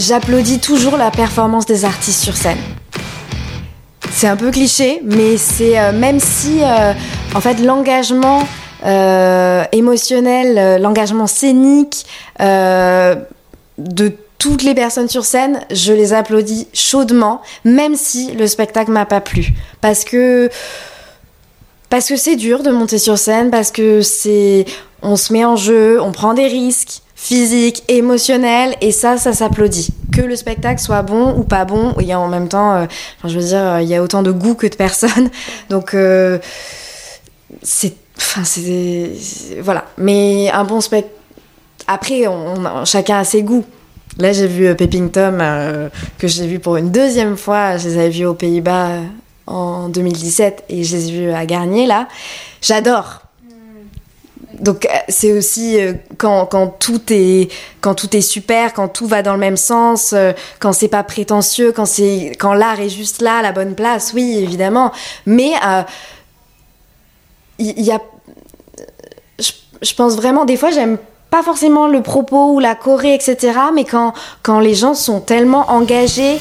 j'applaudis toujours la performance des artistes sur scène. C'est un peu cliché, mais c'est euh, même si euh, en fait l'engagement euh, émotionnel, l'engagement scénique de toutes les personnes sur scène, je les applaudis chaudement, même si le spectacle m'a pas plu, parce que parce que c'est dur de monter sur scène, parce que c'est on se met en jeu, on prend des risques physiques, émotionnels, et ça, ça s'applaudit. Que le spectacle soit bon ou pas bon, il y a en même temps, euh, je veux dire, euh, il y a autant de goût que de personnes, donc euh, c'est, enfin, c'est, voilà. Mais un bon spectacle. Après, on, chacun a ses goûts. Là, j'ai vu Pepping Tom, que j'ai vu pour une deuxième fois. Je les avais vus aux Pays-Bas en 2017 et je les ai vus à Garnier, là. J'adore. Donc, euh, c'est aussi euh, quand, tout est, quand tout est super, quand tout va dans le même sens, euh, quand c'est pas prétentieux, quand, c'est, quand l'art est juste là, à la bonne place, oui, évidemment. Mais il y, a. Je, je pense vraiment, des fois, j'aime pas forcément le propos ou la choré, etc. Mais quand, quand les gens sont tellement engagés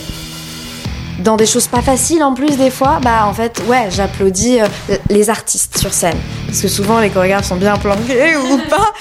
dans des choses pas faciles en plus des fois, bah en fait ouais j'applaudis euh, les artistes sur scène. Parce que souvent les chorégraphes sont bien planqués ou pas